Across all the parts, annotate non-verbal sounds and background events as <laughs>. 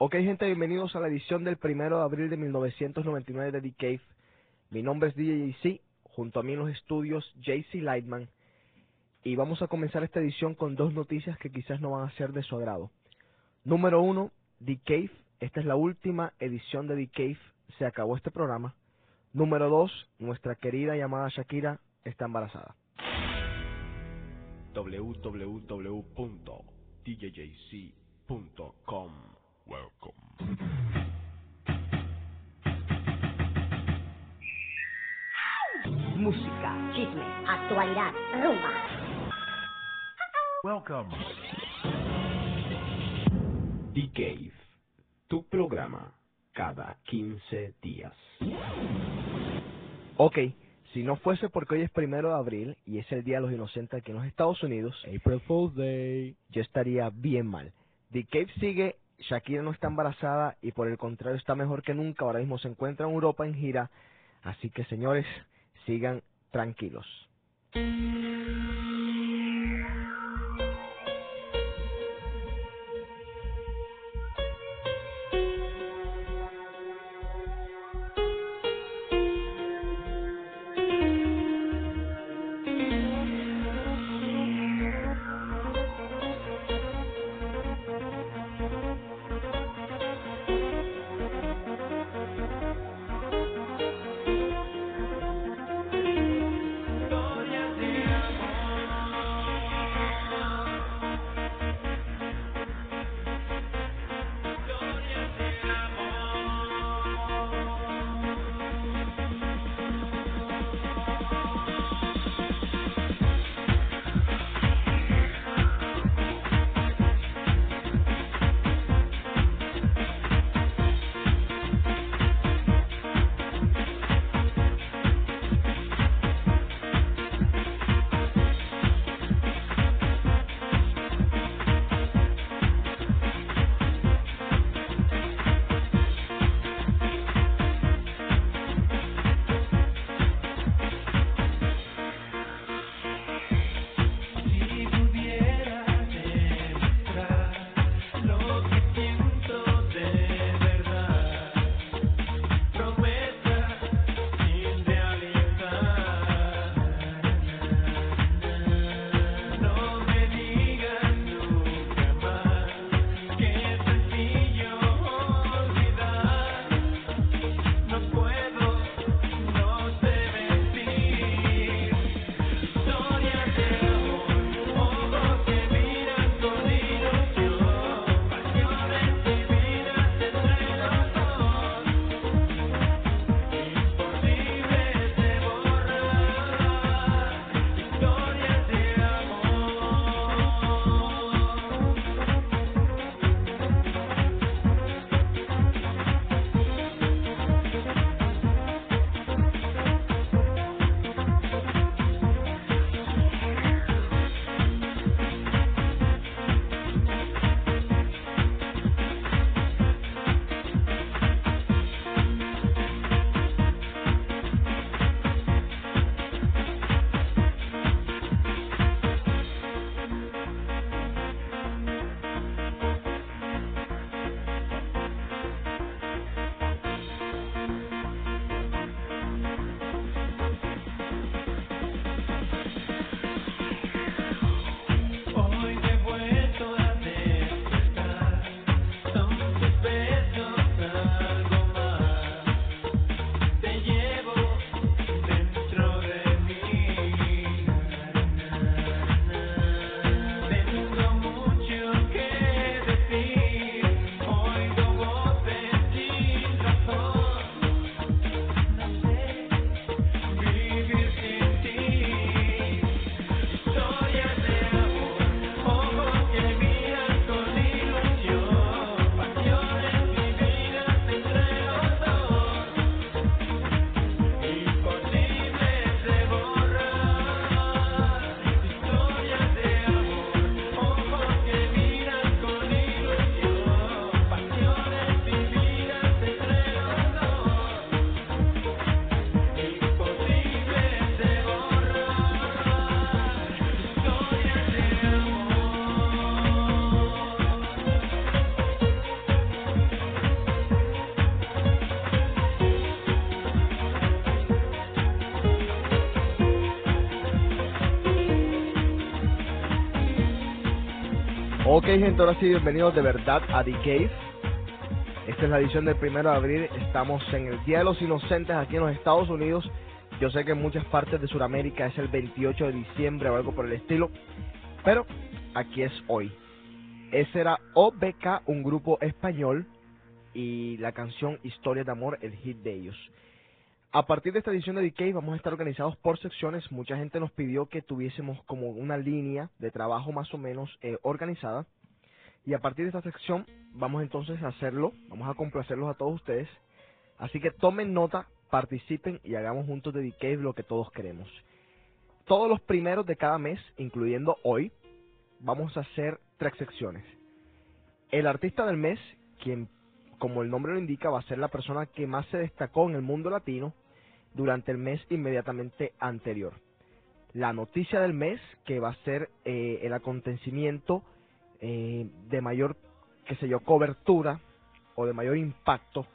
Ok, gente, bienvenidos a la edición del primero de abril de 1999 de The Cave. Mi nombre es DJC, junto a mí en los estudios JC Lightman. Y vamos a comenzar esta edición con dos noticias que quizás no van a ser de su agrado. Número uno, The Cave. Esta es la última edición de The Cave. Se acabó este programa. Número dos, nuestra querida llamada Shakira está embarazada. www.djjc.com Welcome. Música, chisme, actualidad, rumba. Welcome. The Cave, tu programa cada 15 días. Ok, si no fuese porque hoy es primero de abril y es el Día de los Inocentes aquí en los Estados Unidos, April Fool's Day. yo estaría bien mal. The Cave sigue, Shakira no está embarazada y por el contrario está mejor que nunca. Ahora mismo se encuentra en Europa en gira. Así que señores, sigan tranquilos. Gente, ahora sí, bienvenidos de verdad a The Cave. Esta es la edición del primero de abril. Estamos en el Día de los Inocentes aquí en los Estados Unidos. Yo sé que en muchas partes de Sudamérica es el 28 de diciembre o algo por el estilo. Pero aquí es hoy. Ese era OBK, un grupo español, y la canción Historia de Amor, el hit de ellos. A partir de esta edición de Decay vamos a estar organizados por secciones. Mucha gente nos pidió que tuviésemos como una línea de trabajo más o menos eh, organizada. Y a partir de esta sección vamos entonces a hacerlo, vamos a complacerlos a todos ustedes. Así que tomen nota, participen y hagamos juntos de Decay lo que todos queremos. Todos los primeros de cada mes, incluyendo hoy, vamos a hacer tres secciones. El artista del mes, quien como el nombre lo indica, va a ser la persona que más se destacó en el mundo latino durante el mes inmediatamente anterior. La noticia del mes, que va a ser eh, el acontecimiento eh, de mayor, qué sé yo, cobertura o de mayor impacto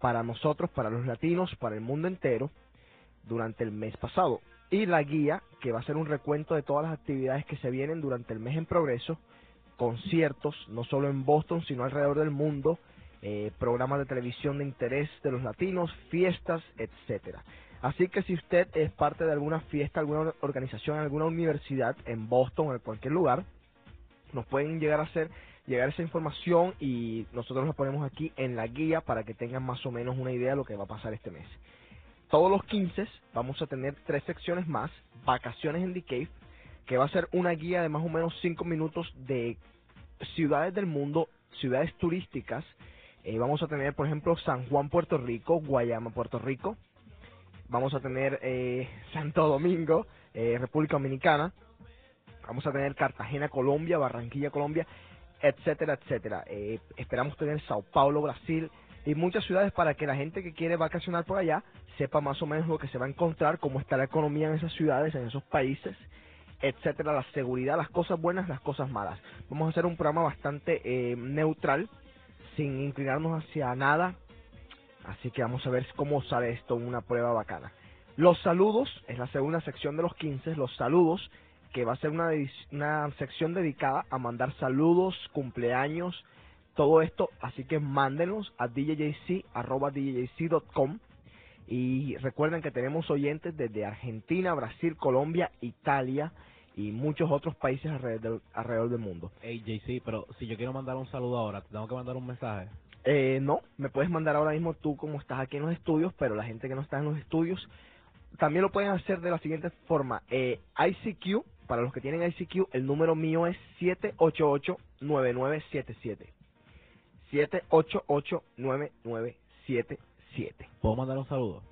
para nosotros, para los latinos, para el mundo entero, durante el mes pasado. Y la guía, que va a ser un recuento de todas las actividades que se vienen durante el mes en progreso, conciertos, no solo en Boston, sino alrededor del mundo, eh, programas de televisión de interés de los latinos, fiestas, etcétera. Así que si usted es parte de alguna fiesta, alguna organización, alguna universidad en Boston o en cualquier lugar, nos pueden llegar a hacer llegar esa información y nosotros la ponemos aquí en la guía para que tengan más o menos una idea de lo que va a pasar este mes. Todos los 15 vamos a tener tres secciones más, vacaciones en The Cave, que va a ser una guía de más o menos 5 minutos de ciudades del mundo, ciudades turísticas eh, vamos a tener, por ejemplo, San Juan, Puerto Rico, Guayama, Puerto Rico. Vamos a tener eh, <laughs> Santo Domingo, eh, República Dominicana. Vamos a tener Cartagena, Colombia, Barranquilla, Colombia, etcétera, etcétera. esperamos tener Sao Paulo, Brasil y muchas ciudades para que la gente que quiere vacacionar por allá sepa más o menos lo que se va a encontrar, cómo está la economía en esas ciudades, en esos países etcétera, la seguridad, las cosas buenas, las cosas malas. Vamos a hacer un programa bastante neutral sin inclinarnos hacia nada. Así que vamos a ver cómo sale esto, una prueba bacana. Los saludos, es la segunda sección de los 15, los saludos, que va a ser una, una sección dedicada a mandar saludos, cumpleaños, todo esto. Así que mándenos a djjc.com. Y recuerden que tenemos oyentes desde Argentina, Brasil, Colombia, Italia, y muchos otros países alrededor, alrededor del mundo. Hey, JC, pero si yo quiero mandar un saludo ahora, ¿te tengo que mandar un mensaje? Eh, no, me puedes mandar ahora mismo tú como estás aquí en los estudios, pero la gente que no está en los estudios también lo pueden hacer de la siguiente forma. Eh, ICQ, para los que tienen ICQ, el número mío es 788-9977. 788-9977. ¿Puedo mandar un saludo?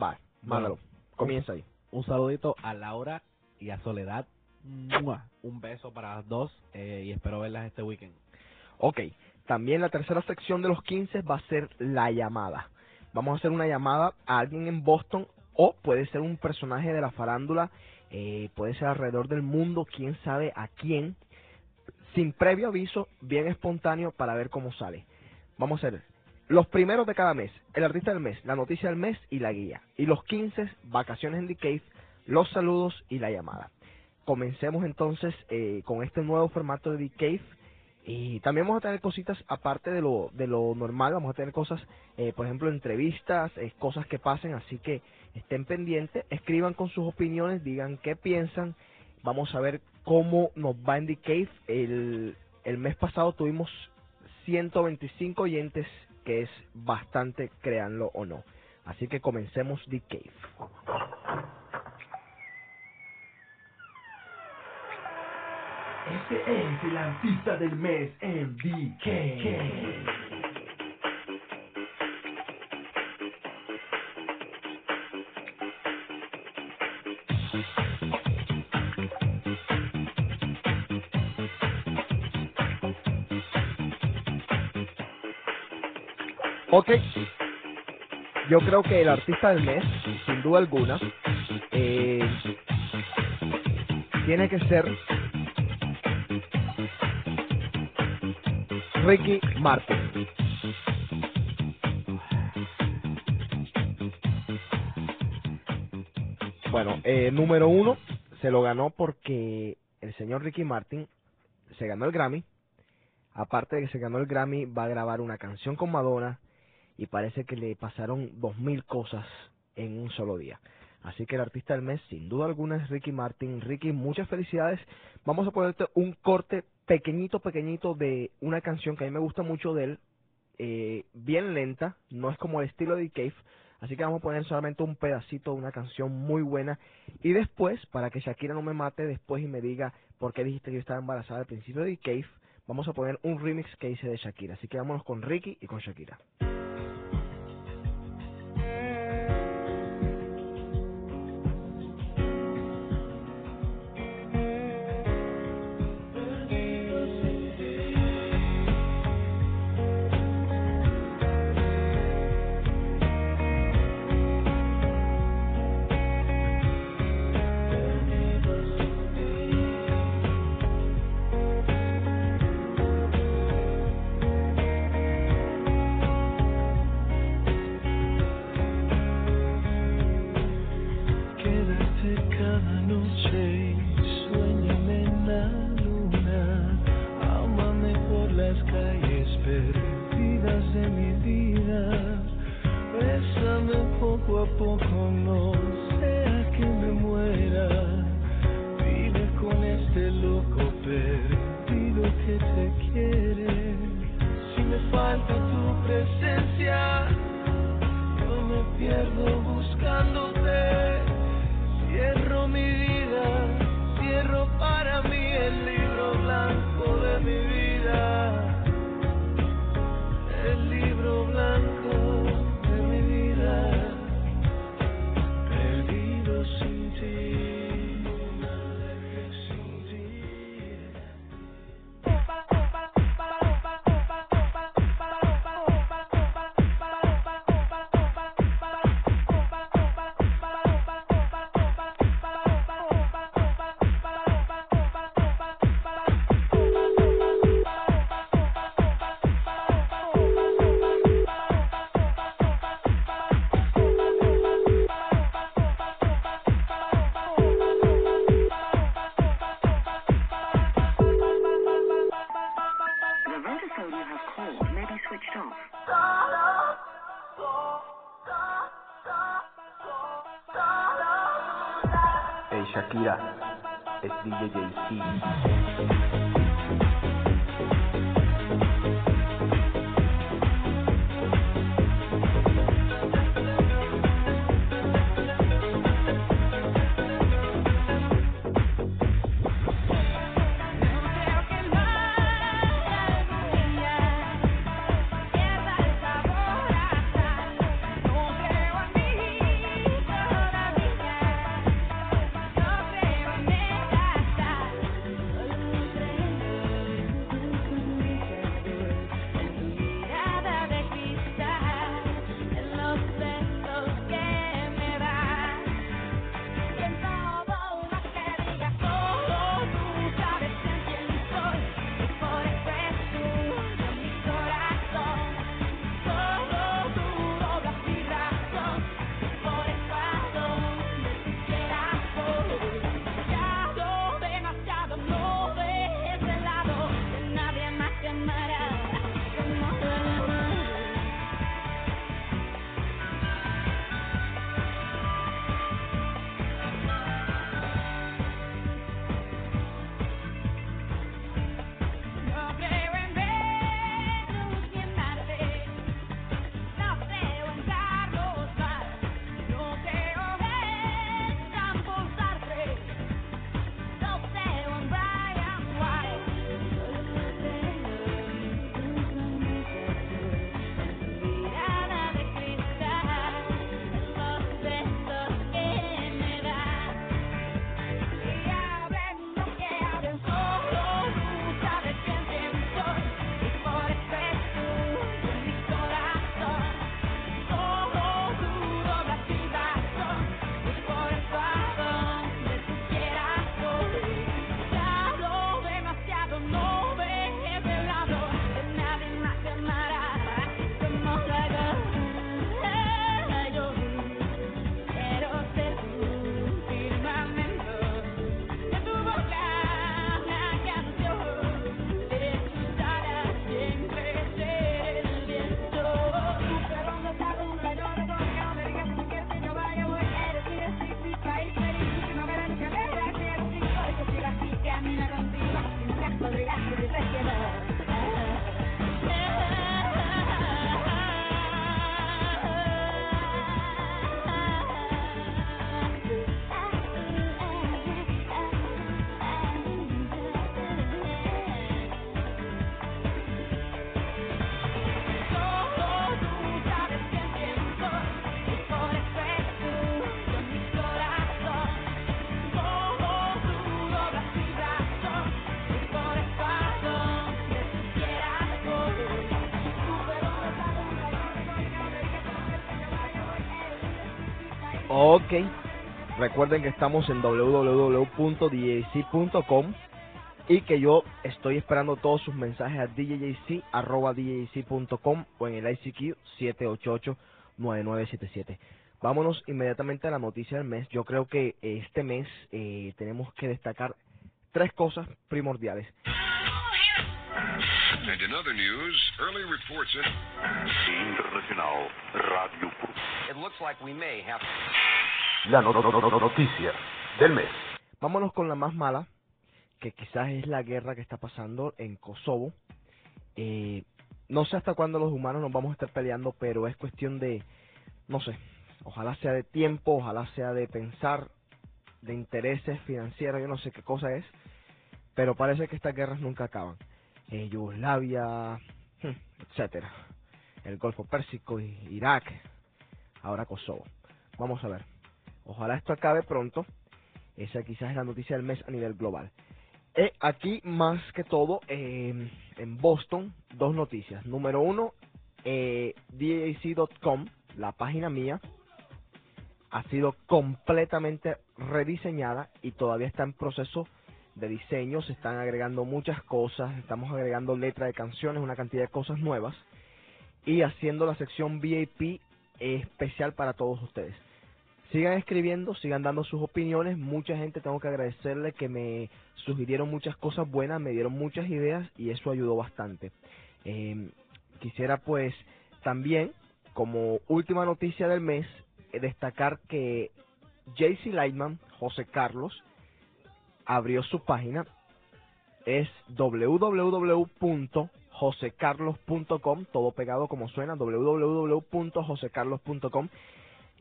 Va, mándalo. Comienza ahí. Un saludito a Laura y a Soledad. Un beso para las dos eh, y espero verlas este weekend. Ok, también la tercera sección de los 15 va a ser la llamada. Vamos a hacer una llamada a alguien en Boston o puede ser un personaje de la farándula, eh, puede ser alrededor del mundo, quién sabe a quién, sin previo aviso, bien espontáneo para ver cómo sale. Vamos a hacer los primeros de cada mes, el artista del mes, la noticia del mes y la guía. Y los 15, vacaciones en The Cave, los saludos y la llamada. Comencemos entonces eh, con este nuevo formato de The Cave. Y también vamos a tener cositas aparte de lo, de lo normal, vamos a tener cosas, eh, por ejemplo, entrevistas, eh, cosas que pasen, así que estén pendientes, escriban con sus opiniones, digan qué piensan, vamos a ver cómo nos va en The Cave. El, el mes pasado tuvimos 125 oyentes, que es bastante, créanlo o no. Así que comencemos The Cave. Este es el artista del mes en DK. Ok, yo creo que el artista del mes, sin duda alguna, eh, tiene que ser Ricky Martin. Bueno, eh, número uno se lo ganó porque el señor Ricky Martin se ganó el Grammy. Aparte de que se ganó el Grammy, va a grabar una canción con Madonna y parece que le pasaron dos mil cosas en un solo día. Así que el artista del mes, sin duda alguna, es Ricky Martin. Ricky, muchas felicidades. Vamos a ponerte un corte pequeñito, pequeñito de una canción que a mí me gusta mucho de él, eh, bien lenta, no es como el estilo de Cave, así que vamos a poner solamente un pedacito de una canción muy buena y después, para que Shakira no me mate después y me diga por qué dijiste que yo estaba embarazada al principio de Cave, vamos a poner un remix que hice de Shakira, así que vámonos con Ricky y con Shakira. Poco, no DJ Ok. Recuerden que estamos en www.djc.com y que yo estoy esperando todos sus mensajes a djjc.com o en el ICQ 788-9977. Vámonos inmediatamente a la noticia del mes. Yo creo que este mes eh, tenemos que destacar tres cosas primordiales. And in other news, early reports in Internacional Radio. It looks like we may have La no- no- no- no- noticia del mes. Vámonos con la más mala, que quizás es la guerra que está pasando en Kosovo. Eh, no sé hasta cuándo los humanos nos vamos a estar peleando, pero es cuestión de, no sé, ojalá sea de tiempo, ojalá sea de pensar, de intereses financieros, yo no sé qué cosa es, pero parece que estas guerras nunca acaban. Eh, Yugoslavia, hmm, etcétera, el Golfo Pérsico, Irak, ahora Kosovo. Vamos a ver. Ojalá esto acabe pronto. Esa quizás es la noticia del mes a nivel global. Eh, aquí, más que todo, eh, en Boston, dos noticias. Número uno, eh, DAC.com, la página mía, ha sido completamente rediseñada y todavía está en proceso de diseño. Se están agregando muchas cosas, estamos agregando letra de canciones, una cantidad de cosas nuevas y haciendo la sección VIP especial para todos ustedes. Sigan escribiendo, sigan dando sus opiniones. Mucha gente tengo que agradecerle que me sugirieron muchas cosas buenas, me dieron muchas ideas y eso ayudó bastante. Eh, quisiera pues también, como última noticia del mes, eh, destacar que JC Lightman, José Carlos, abrió su página. Es www.josecarlos.com, todo pegado como suena, www.josecarlos.com.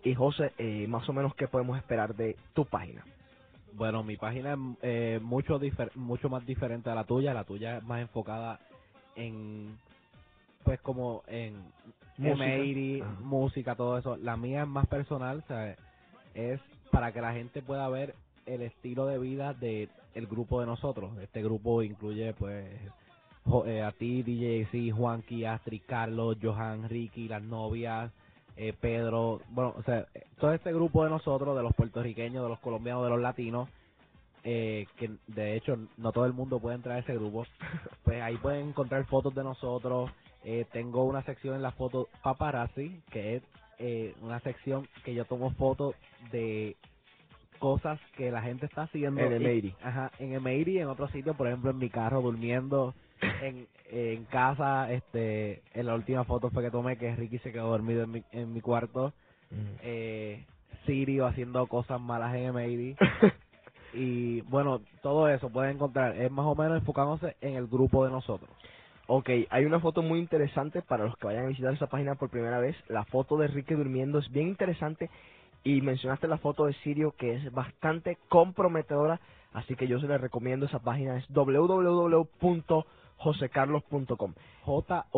Y José, eh, más o menos, ¿qué podemos esperar de tu página? Bueno, mi página es eh, mucho, difer- mucho más diferente a la tuya. La tuya es más enfocada en, pues como en Música. M80, Ajá. música, todo eso. La mía es más personal, sea, es para que la gente pueda ver el estilo de vida de el grupo de nosotros. Este grupo incluye, pues, eh, a ti, DJ C, Juanqui, Astrid, Carlos, Johan, Ricky, las novias, eh, Pedro, bueno, o sea, eh, todo este grupo de nosotros, de los puertorriqueños, de los colombianos, de los latinos, eh, que de hecho no todo el mundo puede entrar a ese grupo, <laughs> pues ahí pueden encontrar fotos de nosotros. Eh, tengo una sección en la foto paparazzi, que es eh, una sección que yo tomo fotos de cosas que la gente está haciendo En y- M80. ajá, en M80 y en otros sitios, por ejemplo en mi carro durmiendo, <coughs> en, en casa, este, en la última foto fue que tomé que Ricky se quedó dormido en mi, en mi cuarto, eh, Sirio haciendo cosas malas en M80 <laughs> y bueno, todo eso pueden encontrar, es más o menos enfocándose en el grupo de nosotros. Ok, hay una foto muy interesante para los que vayan a visitar esa página por primera vez. La foto de Ricky durmiendo es bien interesante y mencionaste la foto de Sirio que es bastante comprometedora, así que yo se les recomiendo esa página, es www.josecarlos.com. J-O-S-E-C-A-R-L-E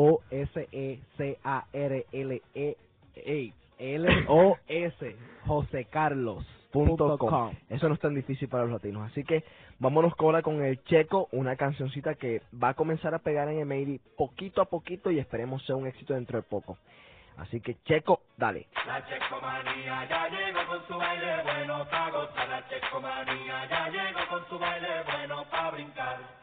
E L-O-S José Carlos punto com. Eso no es tan difícil para los latinos. Así que vámonos ahora con el Checo, una cancioncita que va a comenzar a pegar en Emery poquito a poquito y esperemos sea un éxito dentro de poco. Así que Checo, dale. La checomanía ya llegó con su baile bueno pa' gozar. La checomanía ya llegó con su baile bueno pa' brincar.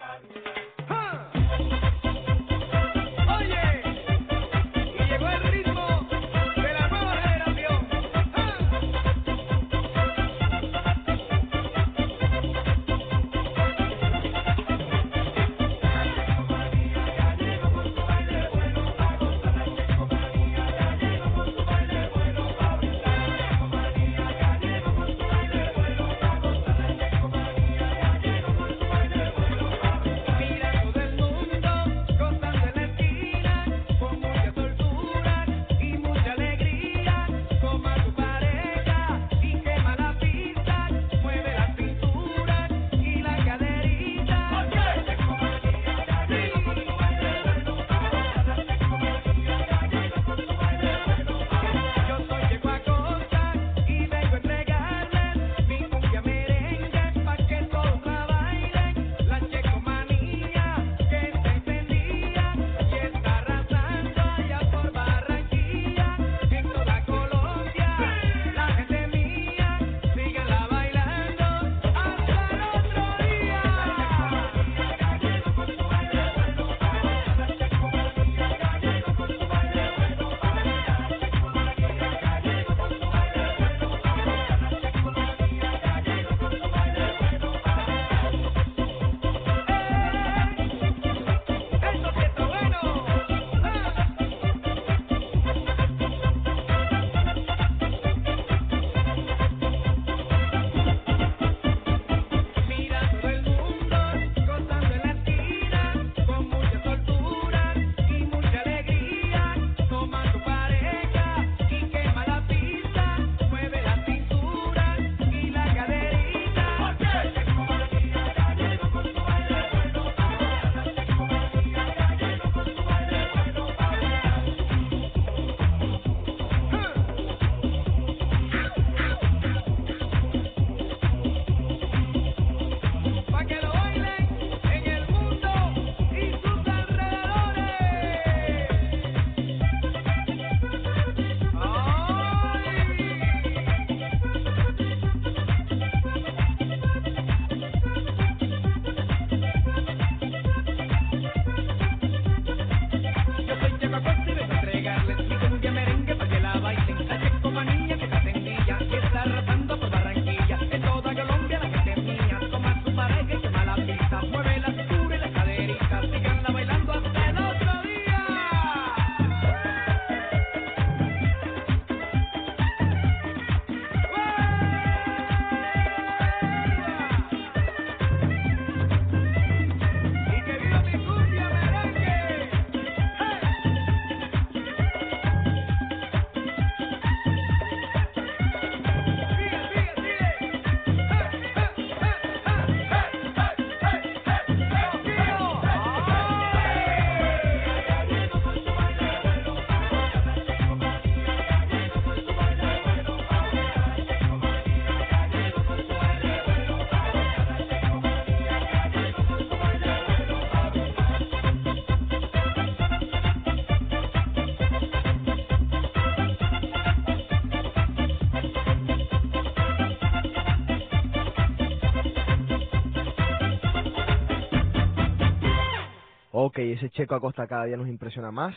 Ese Checo Acosta cada día nos impresiona más.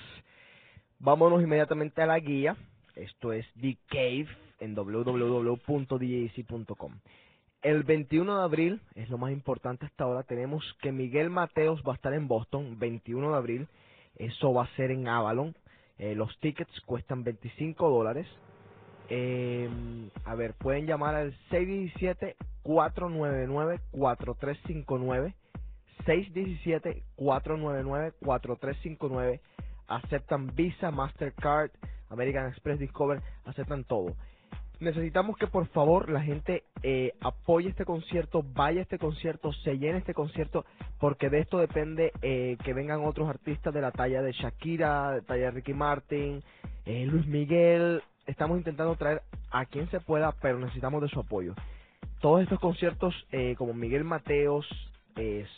Vámonos inmediatamente a la guía. Esto es The Cave en www.djc.com. El 21 de abril, es lo más importante hasta ahora, tenemos que Miguel Mateos va a estar en Boston, 21 de abril. Eso va a ser en Avalon. Eh, los tickets cuestan 25 dólares. Eh, a ver, pueden llamar al 617-499-4359. 617-499-4359. Aceptan Visa, Mastercard, American Express, Discover, aceptan todo. Necesitamos que por favor la gente eh, apoye este concierto, vaya a este concierto, se llene este concierto, porque de esto depende eh, que vengan otros artistas de la talla de Shakira, de la talla de Ricky Martin, eh, Luis Miguel. Estamos intentando traer a quien se pueda, pero necesitamos de su apoyo. Todos estos conciertos, como Miguel Mateos,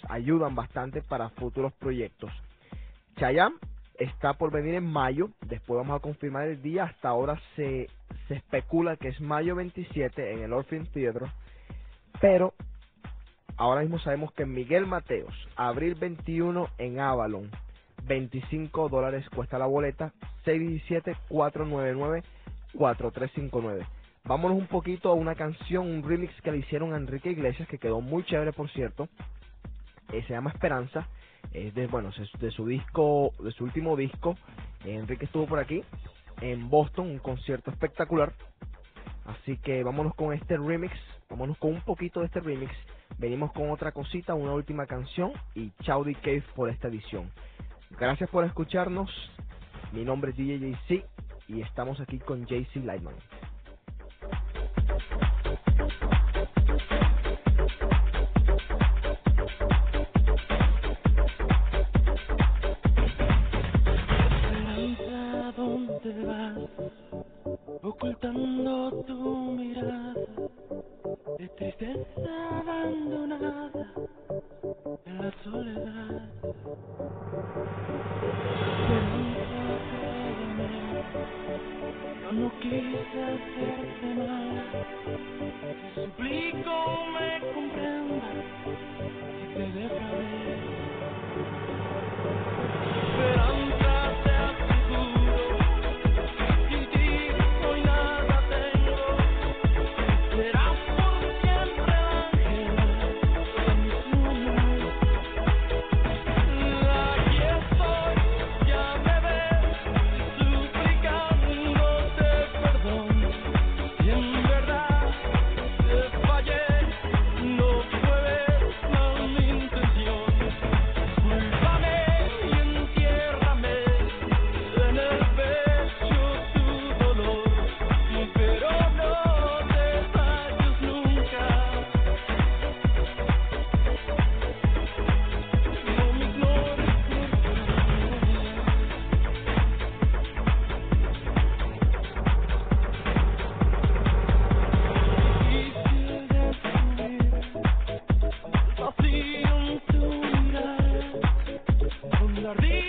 ayudan bastante para futuros proyectos. Chayanne está por venir en mayo, después vamos a confirmar el día, hasta ahora se, se especula que es mayo 27 en el Orpheum Theatre, pero ahora mismo sabemos que Miguel Mateos, abril 21 en Avalon, 25 dólares cuesta la boleta, 617-499-4359. Vámonos un poquito a una canción, un remix que le hicieron a Enrique Iglesias, que quedó muy chévere por cierto, eh, se llama Esperanza, es de bueno de su disco de su último disco Enrique estuvo por aquí en Boston un concierto espectacular. Así que vámonos con este remix vámonos con un poquito de este remix. Venimos con otra cosita una última canción y chao D Cave por esta edición. Gracias por escucharnos. Mi nombre es DJ y estamos aquí con JC Lightman si perdido.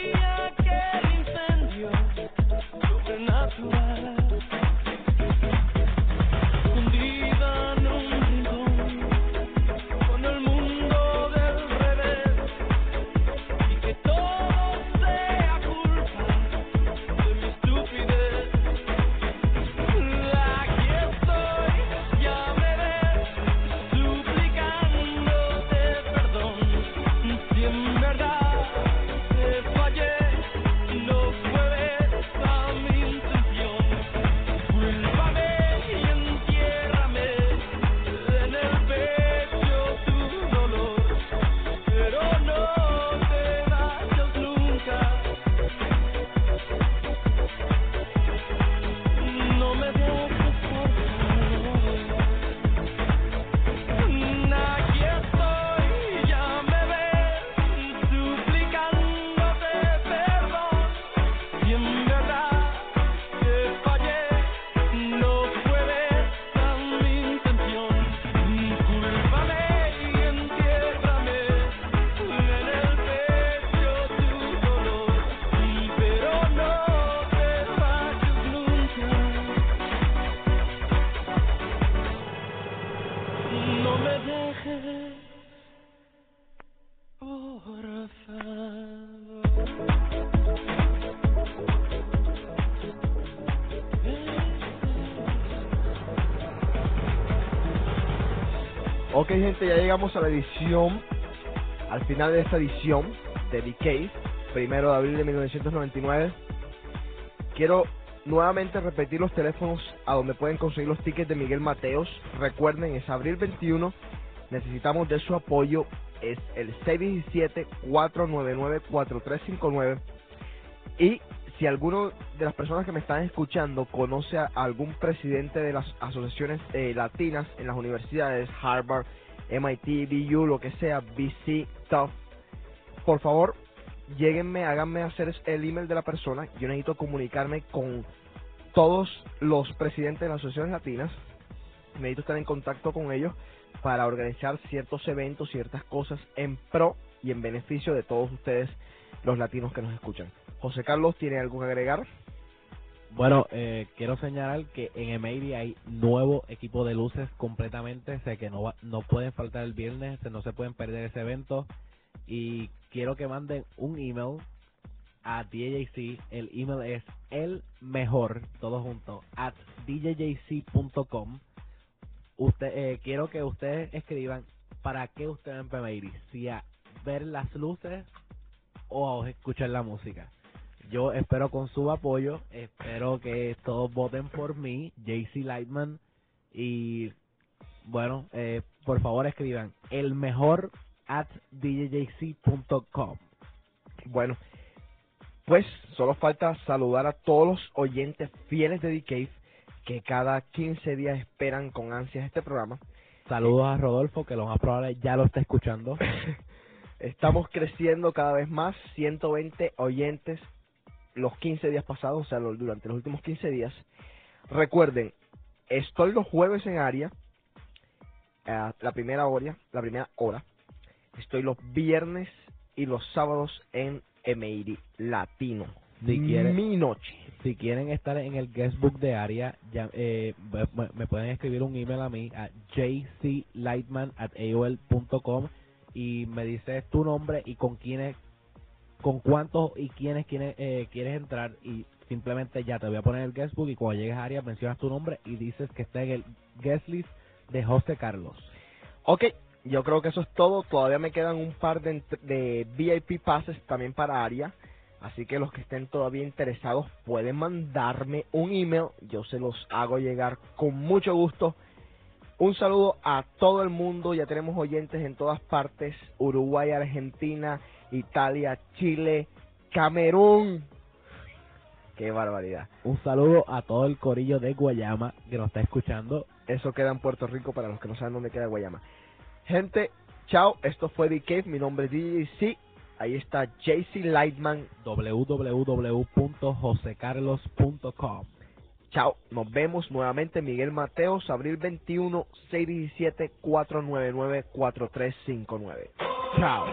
Gente, ya llegamos a la edición, al final de esta edición de The primero de abril de 1999. Quiero nuevamente repetir los teléfonos a donde pueden conseguir los tickets de Miguel Mateos. Recuerden, es abril 21. Necesitamos de su apoyo. Es el 617-499-4359. Y si alguno de las personas que me están escuchando conoce a algún presidente de las asociaciones eh, latinas en las universidades, Harvard, MIT, BU, lo que sea, BC, Tufts, por favor, lleguenme, háganme hacer el email de la persona. Yo necesito comunicarme con todos los presidentes de las asociaciones latinas. Necesito estar en contacto con ellos para organizar ciertos eventos, ciertas cosas en pro y en beneficio de todos ustedes, los latinos que nos escuchan. José Carlos, ¿tiene algo que agregar? Bueno, eh, quiero señalar que en Emery hay nuevo equipo de luces completamente, sé que no no pueden faltar el viernes, no se pueden perder ese evento y quiero que manden un email a DJC, el email es el mejor, todo junto, at djjc.com. Eh, quiero que ustedes escriban para qué ustedes en Pemeiri, si a ver las luces o a escuchar la música. Yo espero con su apoyo, espero que todos voten por mí, JC Lightman, y bueno, eh, por favor escriban el mejor at djjc.com. Bueno, pues solo falta saludar a todos los oyentes fieles de The Cave que cada 15 días esperan con ansias este programa. Saludos a Rodolfo, que lo más probable ya lo está escuchando. <laughs> Estamos creciendo cada vez más, 120 oyentes los 15 días pasados, o sea, durante los últimos 15 días. Recuerden, estoy los jueves en área, eh, la primera hora, la primera hora. Estoy los viernes y los sábados en Emeiri Latino. Si quieren- Mi noche. Si quieren estar en el guestbook de área, ya, eh, me, me pueden escribir un email a mí a jclightman at aol.com y me dices tu nombre y con quiénes, con cuántos y quiénes, quiénes eh, quieres entrar y simplemente ya te voy a poner el guestbook y cuando llegues a área mencionas tu nombre y dices que está en el guest list de José Carlos. Ok, yo creo que eso es todo. Todavía me quedan un par de, de VIP passes también para área. Así que los que estén todavía interesados pueden mandarme un email. Yo se los hago llegar con mucho gusto. Un saludo a todo el mundo. Ya tenemos oyentes en todas partes. Uruguay, Argentina, Italia, Chile, Camerún. Qué barbaridad. Un saludo a todo el corillo de Guayama que nos está escuchando. Eso queda en Puerto Rico para los que no saben dónde queda Guayama. Gente, chao. Esto fue The Cave. Mi nombre es DJC. Ahí está JC Lightman. www.josecarlos.com Chao. Nos vemos nuevamente. Miguel Mateos, abril 21, 617-499-4359. Chao.